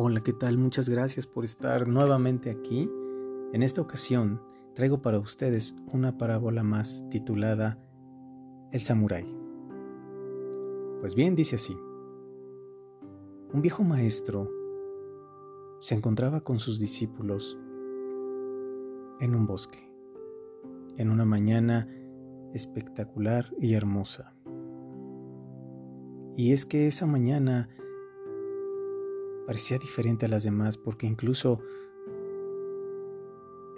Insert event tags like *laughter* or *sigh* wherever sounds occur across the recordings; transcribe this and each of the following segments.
Hola, ¿qué tal? Muchas gracias por estar nuevamente aquí. En esta ocasión traigo para ustedes una parábola más titulada El Samurái. Pues bien, dice así. Un viejo maestro se encontraba con sus discípulos en un bosque, en una mañana espectacular y hermosa. Y es que esa mañana parecía diferente a las demás porque incluso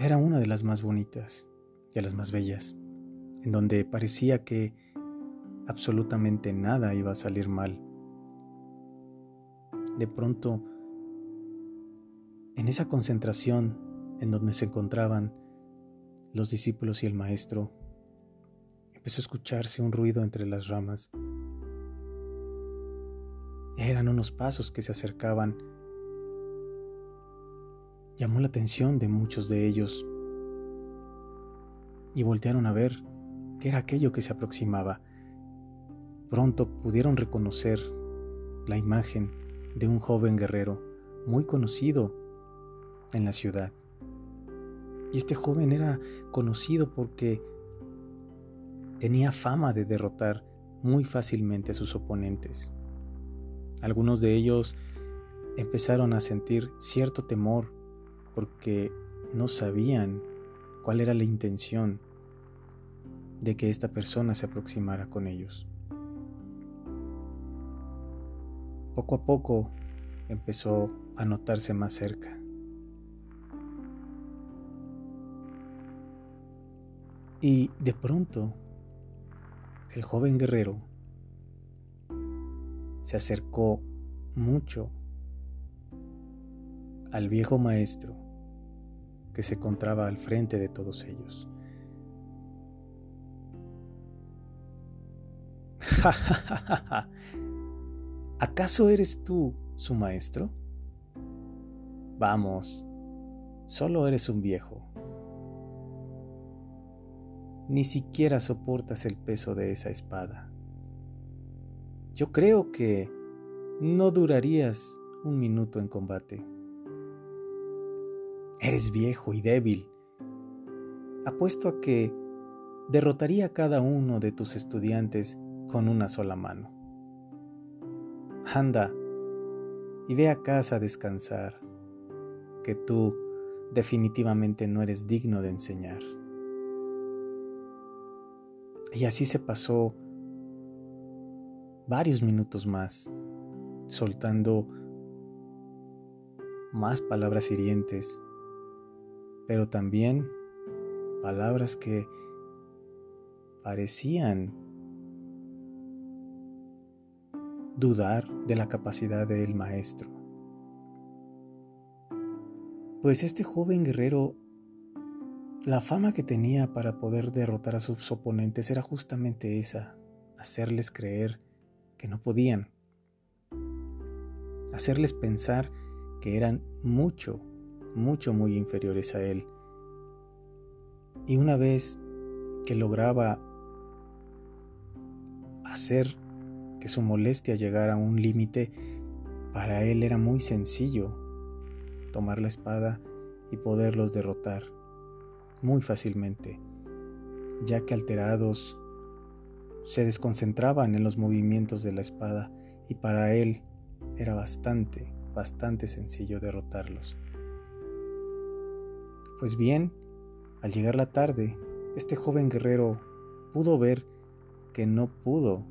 era una de las más bonitas y de las más bellas, en donde parecía que absolutamente nada iba a salir mal. De pronto, en esa concentración en donde se encontraban los discípulos y el maestro, empezó a escucharse un ruido entre las ramas eran unos pasos que se acercaban. Llamó la atención de muchos de ellos y voltearon a ver qué era aquello que se aproximaba. Pronto pudieron reconocer la imagen de un joven guerrero muy conocido en la ciudad. Y este joven era conocido porque tenía fama de derrotar muy fácilmente a sus oponentes. Algunos de ellos empezaron a sentir cierto temor porque no sabían cuál era la intención de que esta persona se aproximara con ellos. Poco a poco empezó a notarse más cerca. Y de pronto, el joven guerrero se acercó mucho al viejo maestro que se encontraba al frente de todos ellos. *laughs* ¿Acaso eres tú su maestro? Vamos, solo eres un viejo. Ni siquiera soportas el peso de esa espada. Yo creo que no durarías un minuto en combate. Eres viejo y débil. Apuesto a que derrotaría a cada uno de tus estudiantes con una sola mano. Anda y ve a casa a descansar, que tú definitivamente no eres digno de enseñar. Y así se pasó varios minutos más, soltando más palabras hirientes, pero también palabras que parecían dudar de la capacidad del maestro. Pues este joven guerrero, la fama que tenía para poder derrotar a sus oponentes era justamente esa, hacerles creer que no podían. Hacerles pensar que eran mucho, mucho, muy inferiores a él. Y una vez que lograba hacer que su molestia llegara a un límite, para él era muy sencillo tomar la espada y poderlos derrotar muy fácilmente, ya que alterados se desconcentraban en los movimientos de la espada y para él era bastante, bastante sencillo derrotarlos. Pues bien, al llegar la tarde, este joven guerrero pudo ver que no pudo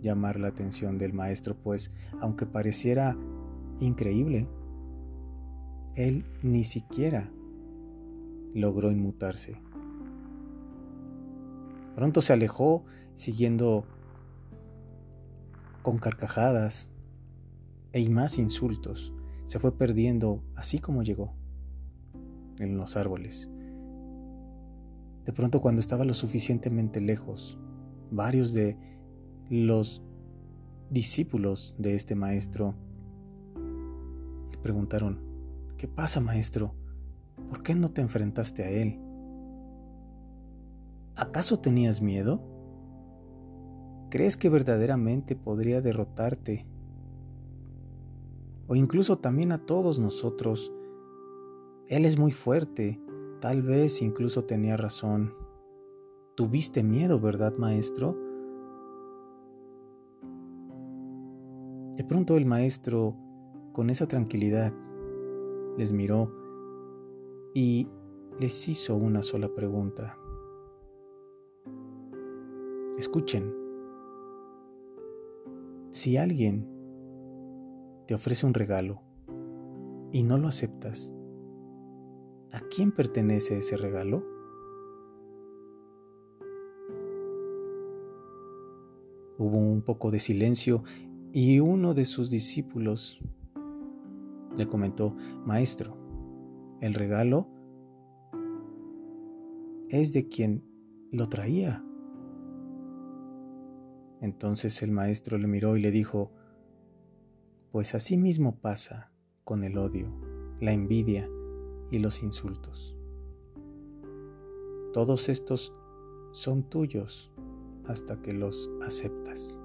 llamar la atención del maestro, pues aunque pareciera increíble, él ni siquiera logró inmutarse. Pronto se alejó siguiendo con carcajadas e más insultos. Se fue perdiendo así como llegó, en los árboles. De pronto cuando estaba lo suficientemente lejos, varios de los discípulos de este maestro le preguntaron, ¿qué pasa maestro? ¿Por qué no te enfrentaste a él? ¿Acaso tenías miedo? ¿Crees que verdaderamente podría derrotarte o incluso también a todos nosotros. Él es muy fuerte, tal vez incluso tenía razón. Tuviste miedo, ¿verdad, maestro? De pronto el maestro, con esa tranquilidad, les miró y les hizo una sola pregunta. Escuchen, si alguien te ofrece un regalo y no lo aceptas, ¿a quién pertenece ese regalo? Hubo un poco de silencio y uno de sus discípulos le comentó, Maestro, el regalo es de quien lo traía. Entonces el maestro le miró y le dijo, Pues así mismo pasa con el odio, la envidia y los insultos. Todos estos son tuyos hasta que los aceptas.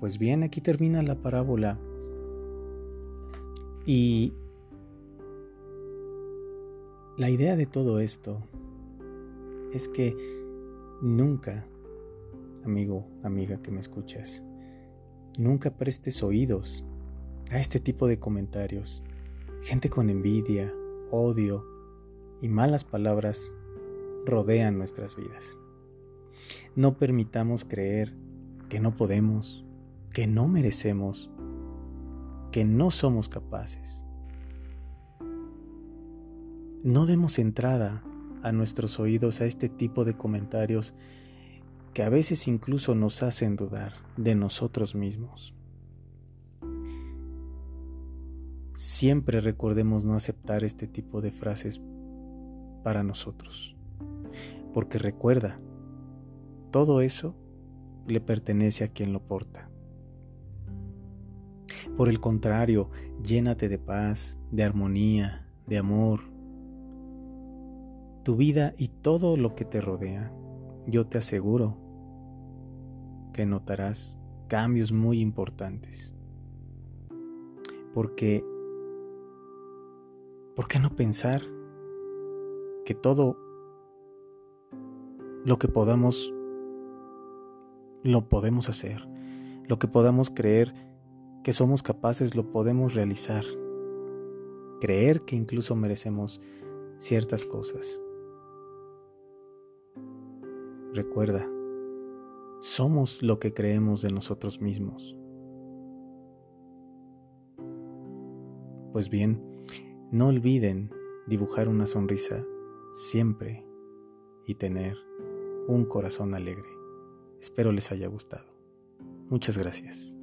Pues bien, aquí termina la parábola. Y la idea de todo esto es que nunca, amigo, amiga que me escuchas, nunca prestes oídos a este tipo de comentarios. Gente con envidia, odio y malas palabras rodean nuestras vidas. No permitamos creer que no podemos, que no merecemos, que no somos capaces. No demos entrada a nuestros oídos a este tipo de comentarios que a veces incluso nos hacen dudar de nosotros mismos. Siempre recordemos no aceptar este tipo de frases para nosotros. Porque recuerda, todo eso le pertenece a quien lo porta. Por el contrario, llénate de paz, de armonía, de amor. Tu vida y todo lo que te rodea, yo te aseguro que notarás cambios muy importantes. Porque, ¿por qué no pensar que todo lo que podamos, lo podemos hacer? Lo que podamos creer que somos capaces lo podemos realizar. Creer que incluso merecemos ciertas cosas. Recuerda, somos lo que creemos de nosotros mismos. Pues bien, no olviden dibujar una sonrisa siempre y tener un corazón alegre. Espero les haya gustado. Muchas gracias.